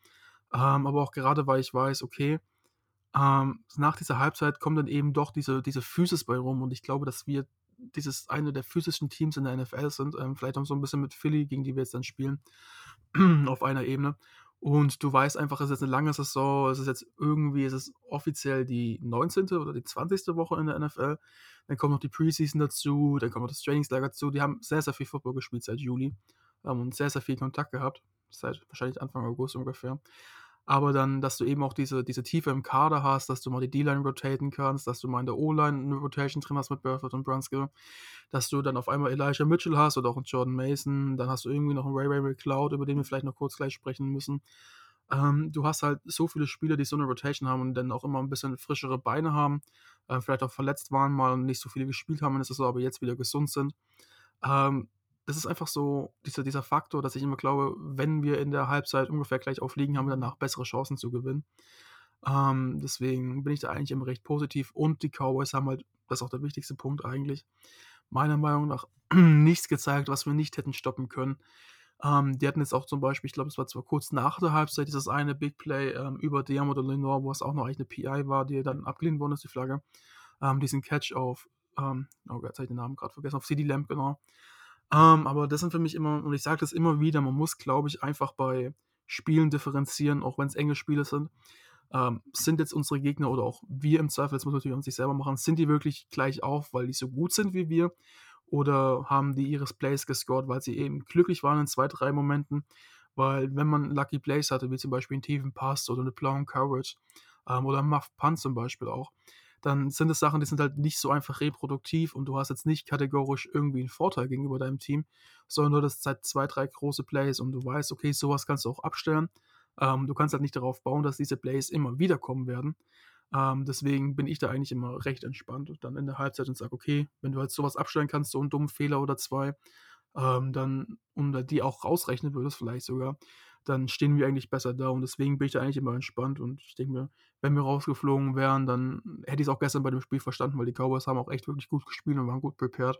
Ähm, aber auch gerade, weil ich weiß, okay, ähm, nach dieser Halbzeit kommt dann eben doch diese, diese Physis bei rum und ich glaube, dass wir dieses eine der physischen Teams in der NFL sind. Ähm, vielleicht auch so ein bisschen mit Philly, gegen die wir jetzt dann spielen, auf einer Ebene. Und du weißt einfach, es ist jetzt eine lange Saison, es ist jetzt irgendwie, es ist offiziell die 19. oder die 20. Woche in der NFL. Dann kommt noch die Preseason dazu, dann kommt noch das Trainingslager dazu. Die haben sehr, sehr viel Football gespielt seit Juli ähm, und sehr, sehr viel Kontakt gehabt. Seit wahrscheinlich Anfang August ungefähr aber dann, dass du eben auch diese, diese Tiefe im Kader hast, dass du mal die D-Line rotaten kannst, dass du mal in der O-Line eine Rotation drin hast mit Burford und Brunskill, dass du dann auf einmal Elijah Mitchell hast oder auch einen Jordan Mason, dann hast du irgendwie noch einen Ray Ray McCloud, über den wir vielleicht noch kurz gleich sprechen müssen. Ähm, du hast halt so viele Spieler, die so eine Rotation haben und dann auch immer ein bisschen frischere Beine haben, äh, vielleicht auch verletzt waren mal und nicht so viele gespielt haben, ist es so, aber jetzt wieder gesund sind. Ähm, das ist einfach so dieser, dieser Faktor, dass ich immer glaube, wenn wir in der Halbzeit ungefähr gleich aufliegen, haben wir danach bessere Chancen zu gewinnen. Ähm, deswegen bin ich da eigentlich immer recht positiv. Und die Cowboys haben halt, das ist auch der wichtigste Punkt eigentlich, meiner Meinung nach nichts gezeigt, was wir nicht hätten stoppen können. Ähm, die hatten jetzt auch zum Beispiel, ich glaube, es war zwar kurz nach der Halbzeit, dieses eine Big Play ähm, über Diam oder Lenore, wo es auch noch eigentlich eine PI war, die dann abgelehnt worden ist, die Flagge. Ähm, diesen Catch auf, ähm, oh Gott, jetzt habe ich den Namen gerade vergessen, auf CD Lamp, genau. Ähm, aber das sind für mich immer, und ich sage das immer wieder, man muss, glaube ich, einfach bei Spielen differenzieren, auch wenn es enge Spiele sind. Ähm, sind jetzt unsere Gegner oder auch wir im Zweifel, das muss man natürlich an sich selber machen, sind die wirklich gleich auf, weil die so gut sind wie wir? Oder haben die ihres Plays gescored, weil sie eben glücklich waren in zwei, drei Momenten? Weil wenn man Lucky Plays hatte, wie zum Beispiel einen tiefen Pass oder eine blauen Coverage ähm, oder einen Muff Punt zum Beispiel auch, dann sind es Sachen, die sind halt nicht so einfach reproduktiv und du hast jetzt nicht kategorisch irgendwie einen Vorteil gegenüber deinem Team, sondern du hast halt zwei, drei große Plays und du weißt, okay, sowas kannst du auch abstellen. Ähm, du kannst halt nicht darauf bauen, dass diese Plays immer wieder kommen werden. Ähm, deswegen bin ich da eigentlich immer recht entspannt und dann in der Halbzeit und sage, okay, wenn du halt sowas abstellen kannst, so einen dummen Fehler oder zwei, ähm, dann und die auch rausrechnen würdest vielleicht sogar, dann stehen wir eigentlich besser da und deswegen bin ich da eigentlich immer entspannt und ich denke mir, wenn wir rausgeflogen wären, dann hätte ich es auch gestern bei dem Spiel verstanden, weil die Cowboys haben auch echt wirklich gut gespielt und waren gut prepared.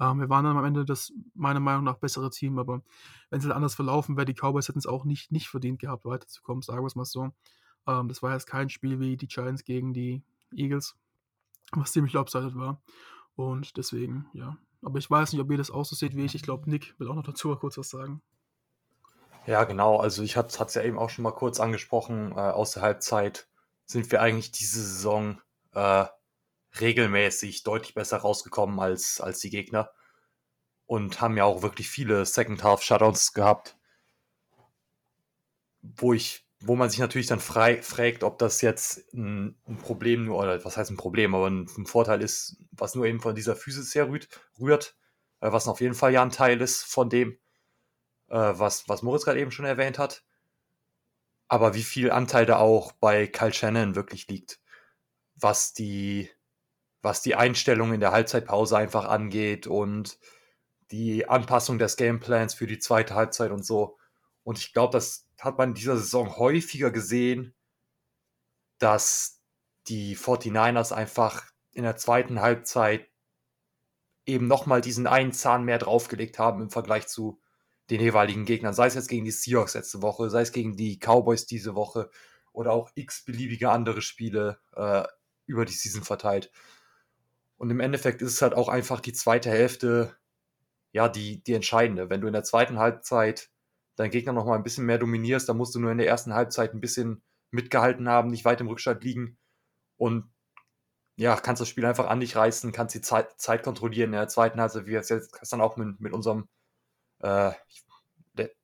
Ähm, wir waren dann am Ende das, meiner Meinung nach, bessere Team, aber wenn es halt anders verlaufen wäre, die Cowboys hätten es auch nicht, nicht verdient gehabt, weiterzukommen, sagen wir es mal so. Ähm, das war jetzt kein Spiel wie die Giants gegen die Eagles, was ziemlich lopsided war. Und deswegen, ja. Aber ich weiß nicht, ob ihr das auch so seht wie ich. Ich glaube, Nick will auch noch dazu kurz was sagen. Ja, genau. Also ich hatte es ja eben auch schon mal kurz angesprochen. Äh, aus der Halbzeit sind wir eigentlich diese Saison äh, regelmäßig deutlich besser rausgekommen als, als die Gegner. Und haben ja auch wirklich viele Second Half Shutdowns gehabt. Wo ich, wo man sich natürlich dann frei, fragt, ob das jetzt ein, ein, Problem nur, oder was heißt ein Problem, aber ein, ein, Vorteil ist, was nur eben von dieser Physis her rührt, rührt äh, was auf jeden Fall ja ein Teil ist von dem äh, was, was Moritz gerade eben schon erwähnt hat. Aber wie viel Anteil da auch bei Kyle Shannon wirklich liegt, was die, was die Einstellung in der Halbzeitpause einfach angeht und die Anpassung des Gameplans für die zweite Halbzeit und so. Und ich glaube, das hat man in dieser Saison häufiger gesehen, dass die 49ers einfach in der zweiten Halbzeit eben nochmal diesen einen Zahn mehr draufgelegt haben im Vergleich zu den jeweiligen Gegnern, sei es jetzt gegen die Seahawks letzte Woche, sei es gegen die Cowboys diese Woche oder auch x beliebige andere Spiele äh, über die Season verteilt. Und im Endeffekt ist es halt auch einfach die zweite Hälfte, ja, die, die entscheidende. Wenn du in der zweiten Halbzeit deinen Gegner noch mal ein bisschen mehr dominierst, dann musst du nur in der ersten Halbzeit ein bisschen mitgehalten haben, nicht weit im Rückstand liegen und ja, kannst das Spiel einfach an dich reißen, kannst die Zeit, Zeit kontrollieren in der zweiten Halbzeit, wie wir es jetzt gestern auch mit, mit unserem äh,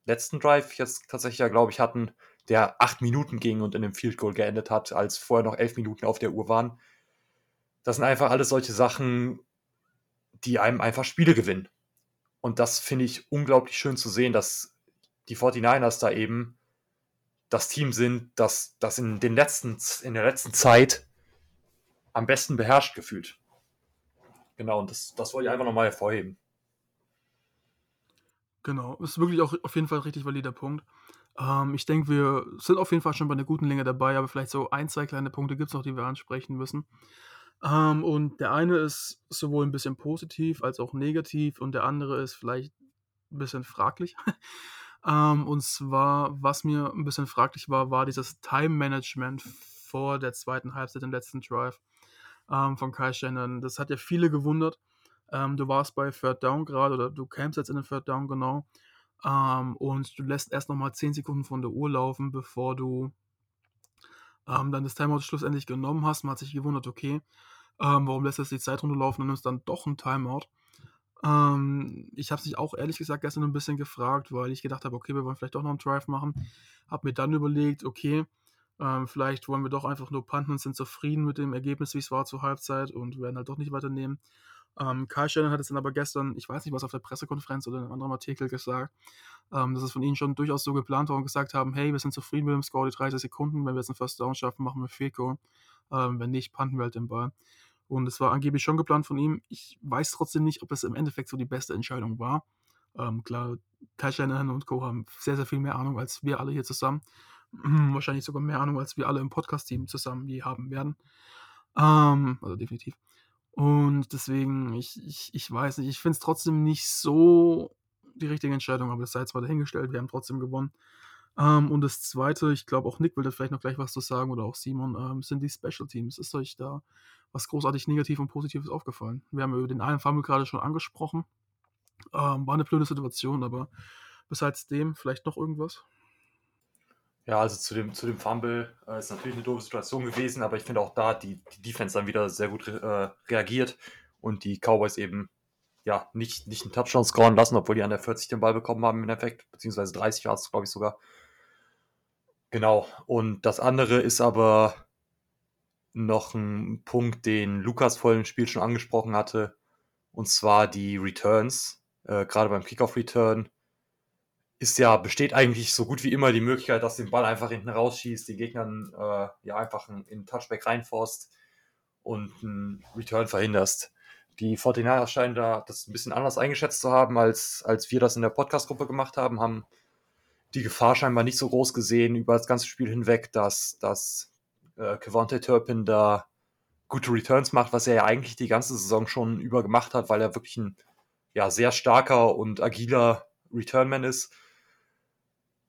letzten Drive jetzt tatsächlich ja, glaube ich, hatten, der acht Minuten ging und in einem Field Goal geendet hat, als vorher noch elf Minuten auf der Uhr waren. Das sind einfach alles solche Sachen, die einem einfach Spiele gewinnen. Und das finde ich unglaublich schön zu sehen, dass die 49ers da eben das Team sind, das, das in, den letzten, in der letzten Zeit am besten beherrscht gefühlt. Genau, und das, das wollte ich einfach nochmal hervorheben. Genau, ist wirklich auch auf jeden Fall ein richtig valider Punkt. Ähm, ich denke, wir sind auf jeden Fall schon bei einer guten Länge dabei, aber vielleicht so ein, zwei kleine Punkte gibt es noch, die wir ansprechen müssen. Ähm, und der eine ist sowohl ein bisschen positiv als auch negativ und der andere ist vielleicht ein bisschen fraglich. ähm, und zwar, was mir ein bisschen fraglich war, war dieses Time-Management vor der zweiten Halbzeit im letzten Drive ähm, von Kai Shannon. Das hat ja viele gewundert. Ähm, du warst bei Third Down gerade oder du kämpfst jetzt in den Third Down genau. Ähm, und du lässt erst nochmal 10 Sekunden von der Uhr laufen, bevor du ähm, dann das Timeout schlussendlich genommen hast. Man hat sich gewundert, okay, ähm, warum lässt du jetzt die Zeit runterlaufen und nimmst dann doch ein Timeout? Ähm, ich habe sich auch ehrlich gesagt gestern ein bisschen gefragt, weil ich gedacht habe, okay, wir wollen vielleicht doch noch einen Drive machen. Habe mir dann überlegt, okay, ähm, vielleicht wollen wir doch einfach nur punten und sind zufrieden mit dem Ergebnis, wie es war zur Halbzeit und werden halt doch nicht weiternehmen. Ähm, Karl Shannon hat es dann aber gestern, ich weiß nicht, was auf der Pressekonferenz oder in einem anderen Artikel gesagt, ähm, dass es von ihnen schon durchaus so geplant war und gesagt haben, hey, wir sind zufrieden mit dem Score, die 30 Sekunden, wenn wir jetzt einen First Down schaffen, machen wir Field ähm, wenn nicht, punten wir halt den Ball. Und es war angeblich schon geplant von ihm. Ich weiß trotzdem nicht, ob es im Endeffekt so die beste Entscheidung war. Ähm, klar, Kai Shanahan und Co. haben sehr, sehr viel mehr Ahnung als wir alle hier zusammen. Wahrscheinlich sogar mehr Ahnung, als wir alle im Podcast-Team zusammen je haben werden. Ähm, also definitiv. Und deswegen, ich, ich, ich weiß nicht, ich finde es trotzdem nicht so die richtige Entscheidung, aber das sei zwar dahingestellt, wir haben trotzdem gewonnen. Ähm, und das Zweite, ich glaube auch Nick will da vielleicht noch gleich was zu sagen oder auch Simon, ähm, sind die Special Teams. Ist euch da was großartig Negatives und Positives aufgefallen? Wir haben über den einen Fumble gerade schon angesprochen. Ähm, war eine blöde Situation, aber besides dem vielleicht noch irgendwas? Ja, also zu dem, zu dem Fumble äh, ist natürlich eine doofe Situation gewesen, aber ich finde auch da die, die Defense dann wieder sehr gut äh, reagiert und die Cowboys eben ja nicht, nicht einen Touchdown scoren lassen, obwohl die an der 40 den Ball bekommen haben im Endeffekt, beziehungsweise 30 war es, glaube ich, sogar. Genau. Und das andere ist aber noch ein Punkt, den Lukas vor dem Spiel schon angesprochen hatte, und zwar die Returns. Äh, Gerade beim Kickoff-Return ist ja, besteht eigentlich so gut wie immer die Möglichkeit, dass den Ball einfach hinten rausschießt, die Gegnern äh, ja einfach in den Touchback reinforst und einen Return verhinderst. Die 49ers scheinen da das ein bisschen anders eingeschätzt zu haben, als, als wir das in der Podcast-Gruppe gemacht haben, haben die Gefahr scheinbar nicht so groß gesehen über das ganze Spiel hinweg, dass, dass äh, Kevontae Turpin da gute Returns macht, was er ja eigentlich die ganze Saison schon über gemacht hat, weil er wirklich ein ja, sehr starker und agiler Returnman ist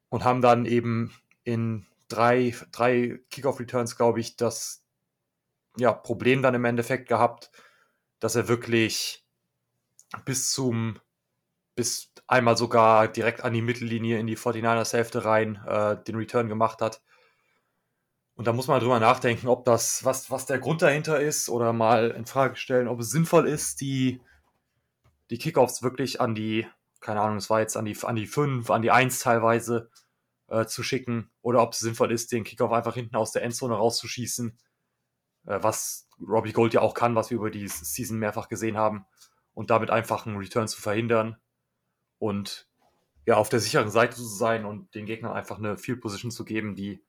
und haben dann eben in drei, drei Kickoff-Returns, glaube ich, das ja, Problem dann im Endeffekt gehabt, dass er wirklich bis zum, bis einmal sogar direkt an die Mittellinie in die 49ers Hälfte rein äh, den Return gemacht hat. Und da muss man drüber nachdenken, ob das, was, was der Grund dahinter ist oder mal in Frage stellen, ob es sinnvoll ist, die, die Kickoffs wirklich an die keine Ahnung, es war jetzt an die, an die 5, an die 1 teilweise äh, zu schicken. Oder ob es sinnvoll ist, den Kickoff einfach hinten aus der Endzone rauszuschießen, äh, was Robbie Gold ja auch kann, was wir über die Season mehrfach gesehen haben. Und damit einfach einen Return zu verhindern. Und ja, auf der sicheren Seite zu sein und den Gegnern einfach eine Field Position zu geben, die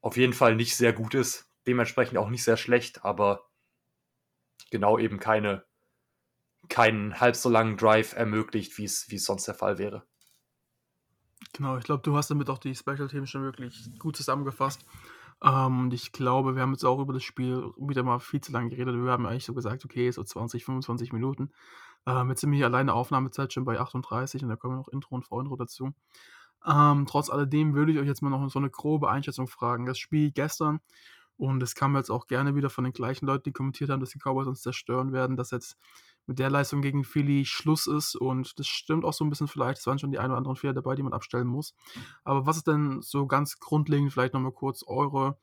auf jeden Fall nicht sehr gut ist, dementsprechend auch nicht sehr schlecht, aber genau eben keine keinen halb so langen Drive ermöglicht, wie es sonst der Fall wäre. Genau, ich glaube, du hast damit auch die Special Teams schon wirklich gut zusammengefasst. Ähm, und ich glaube, wir haben jetzt auch über das Spiel wieder mal viel zu lange geredet. Wir haben eigentlich so gesagt, okay, so 20, 25 Minuten. Ähm, jetzt sind wir hier alleine Aufnahmezeit schon bei 38 und da kommen noch Intro und Vorintro dazu. Ähm, trotz alledem würde ich euch jetzt mal noch so eine grobe Einschätzung fragen. Das Spiel gestern, und es kam jetzt auch gerne wieder von den gleichen Leuten, die kommentiert haben, dass die Cowboys uns zerstören werden, dass jetzt mit der Leistung gegen Philly Schluss ist. Und das stimmt auch so ein bisschen vielleicht. Es waren schon die ein oder anderen Fehler dabei, die man abstellen muss. Aber was ist denn so ganz grundlegend, vielleicht nochmal kurz eure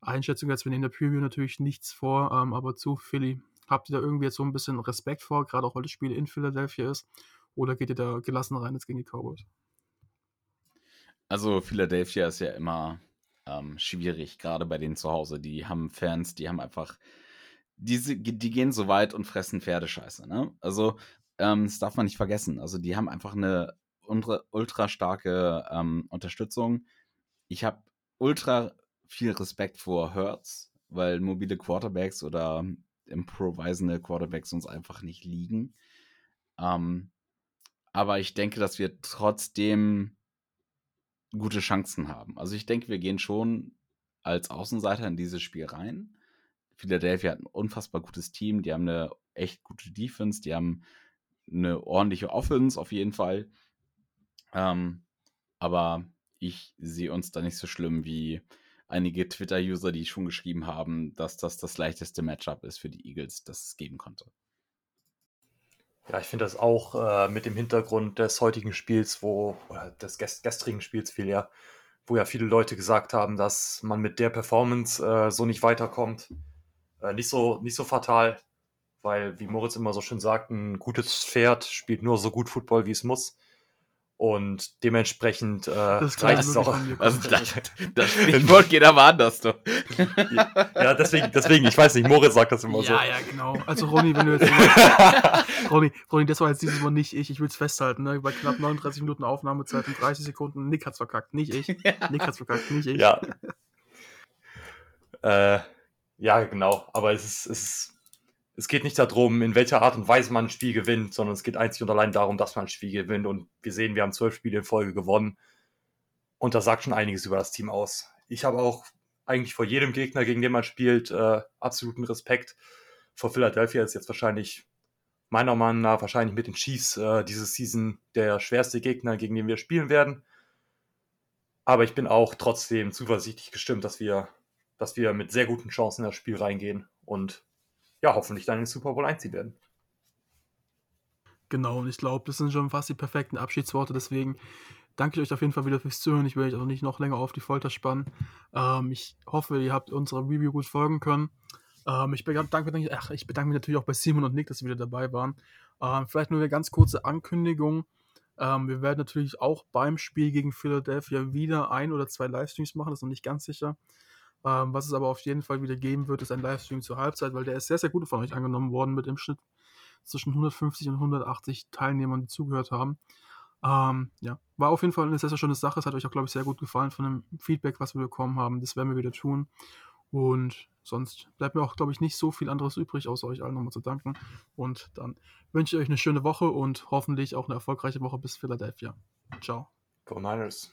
Einschätzung? Jetzt, wir nehmen der Preview natürlich nichts vor, ähm, aber zu Philly. Habt ihr da irgendwie jetzt so ein bisschen Respekt vor, gerade auch weil das Spiel in Philadelphia ist? Oder geht ihr da gelassen rein jetzt gegen die Cowboys? Also Philadelphia ist ja immer ähm, schwierig, gerade bei denen zu Hause. Die haben Fans, die haben einfach diese, die gehen so weit und fressen Pferdescheiße. Ne? Also, ähm, das darf man nicht vergessen. Also, die haben einfach eine ultra, ultra starke ähm, Unterstützung. Ich habe ultra viel Respekt vor Hertz, weil mobile Quarterbacks oder improvisende Quarterbacks uns einfach nicht liegen. Ähm, aber ich denke, dass wir trotzdem gute Chancen haben. Also ich denke, wir gehen schon als Außenseiter in dieses Spiel rein. Philadelphia hat ein unfassbar gutes Team, die haben eine echt gute Defense, die haben eine ordentliche Offense auf jeden Fall. Ähm, aber ich sehe uns da nicht so schlimm wie einige Twitter-User, die schon geschrieben haben, dass das das leichteste Matchup ist für die Eagles, das es geben konnte. Ja, ich finde das auch äh, mit dem Hintergrund des heutigen Spiels, wo, oder des gest gestrigen Spiels viel ja, wo ja viele Leute gesagt haben, dass man mit der Performance äh, so nicht weiterkommt. Äh, nicht, so, nicht so fatal, weil, wie Moritz immer so schön sagt, ein gutes Pferd spielt nur so gut Football, wie es muss. Und dementsprechend äh, Das reicht es auch. Also das, das Sprichwort geht aber anders, du. ja, deswegen, deswegen, ich weiß nicht, Moritz sagt das immer so. Ja, ja, genau. Also Ronny, wenn du jetzt Ronny, Ronny, das war jetzt dieses Mal nicht ich. Ich will es festhalten. Ne? Bei knapp 39 Minuten Aufnahmezeit und 30 Sekunden. Nick hat's verkackt, nicht ich. Nick hat's verkackt, nicht ich. Ja. äh, ja, genau. Aber es ist, es ist, es geht nicht darum, in welcher Art und Weise man ein Spiel gewinnt, sondern es geht einzig und allein darum, dass man ein Spiel gewinnt. Und wir sehen, wir haben zwölf Spiele in Folge gewonnen. Und das sagt schon einiges über das Team aus. Ich habe auch eigentlich vor jedem Gegner, gegen den man spielt, äh, absoluten Respekt. Vor Philadelphia ist jetzt wahrscheinlich, meiner Meinung nach, wahrscheinlich mit den Chiefs äh, diese Season der schwerste Gegner, gegen den wir spielen werden. Aber ich bin auch trotzdem zuversichtlich gestimmt, dass wir, dass wir mit sehr guten Chancen in das Spiel reingehen und ja, hoffentlich dann in den Super Bowl einziehen werden. Genau, und ich glaube, das sind schon fast die perfekten Abschiedsworte. Deswegen danke ich euch auf jeden Fall wieder fürs Zuhören. Ich will euch auch nicht noch länger auf die Folter spannen. Ähm, ich hoffe, ihr habt unserer Review gut folgen können. Ähm, ich, bedanke, bedanke, ach, ich bedanke mich natürlich auch bei Simon und Nick, dass sie wieder dabei waren. Ähm, vielleicht nur eine ganz kurze Ankündigung. Ähm, wir werden natürlich auch beim Spiel gegen Philadelphia wieder ein oder zwei Livestreams machen, das ist noch nicht ganz sicher. Ähm, was es aber auf jeden Fall wieder geben wird, ist ein Livestream zur Halbzeit, weil der ist sehr, sehr gut von euch angenommen worden mit im Schnitt zwischen 150 und 180 Teilnehmern, die zugehört haben. Ähm, ja, war auf jeden Fall eine sehr, sehr schöne Sache. Es hat euch auch, glaube ich, sehr gut gefallen von dem Feedback, was wir bekommen haben. Das werden wir wieder tun. Und sonst bleibt mir auch, glaube ich, nicht so viel anderes übrig, außer euch allen nochmal zu danken. Und dann wünsche ich euch eine schöne Woche und hoffentlich auch eine erfolgreiche Woche bis Philadelphia. Ciao. Go Niners.